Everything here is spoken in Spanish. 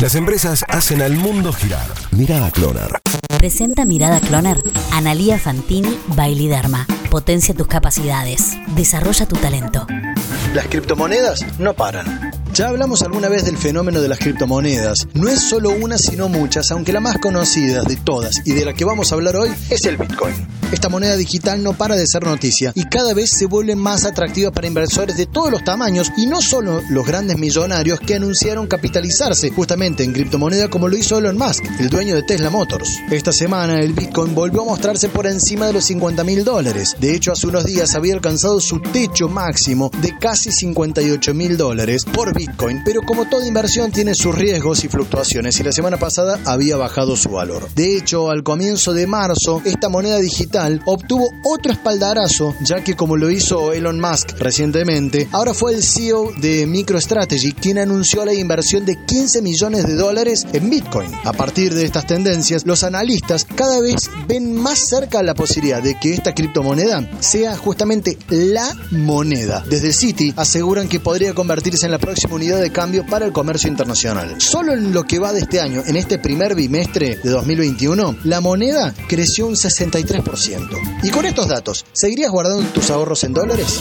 Las empresas hacen al mundo girar. Mirada Cloner. Presenta Mirada Cloner. Analía Fantini Bailiderma. Potencia tus capacidades. Desarrolla tu talento. Las criptomonedas no paran. Ya hablamos alguna vez del fenómeno de las criptomonedas. No es solo una, sino muchas, aunque la más conocida de todas y de la que vamos a hablar hoy es el Bitcoin. Esta moneda digital no para de ser noticia y cada vez se vuelve más atractiva para inversores de todos los tamaños y no solo los grandes millonarios que anunciaron capitalizarse justamente en criptomoneda como lo hizo Elon Musk, el dueño de Tesla Motors. Esta semana el Bitcoin volvió a mostrarse por encima de los 50 mil dólares. De hecho, hace unos días había alcanzado su techo máximo de casi 58 mil dólares por Bitcoin, pero como toda inversión tiene sus riesgos y fluctuaciones y la semana pasada había bajado su valor. De hecho, al comienzo de marzo, esta moneda digital obtuvo otro espaldarazo, ya que como lo hizo Elon Musk recientemente, ahora fue el CEO de MicroStrategy quien anunció la inversión de 15 millones de dólares en Bitcoin. A partir de estas tendencias, los analistas cada vez ven más cerca la posibilidad de que esta criptomoneda sea justamente la moneda. Desde Citi aseguran que podría convertirse en la próxima unidad de cambio para el comercio internacional. Solo en lo que va de este año, en este primer bimestre de 2021, la moneda creció un 63%. Y con estos datos, ¿seguirías guardando tus ahorros en dólares?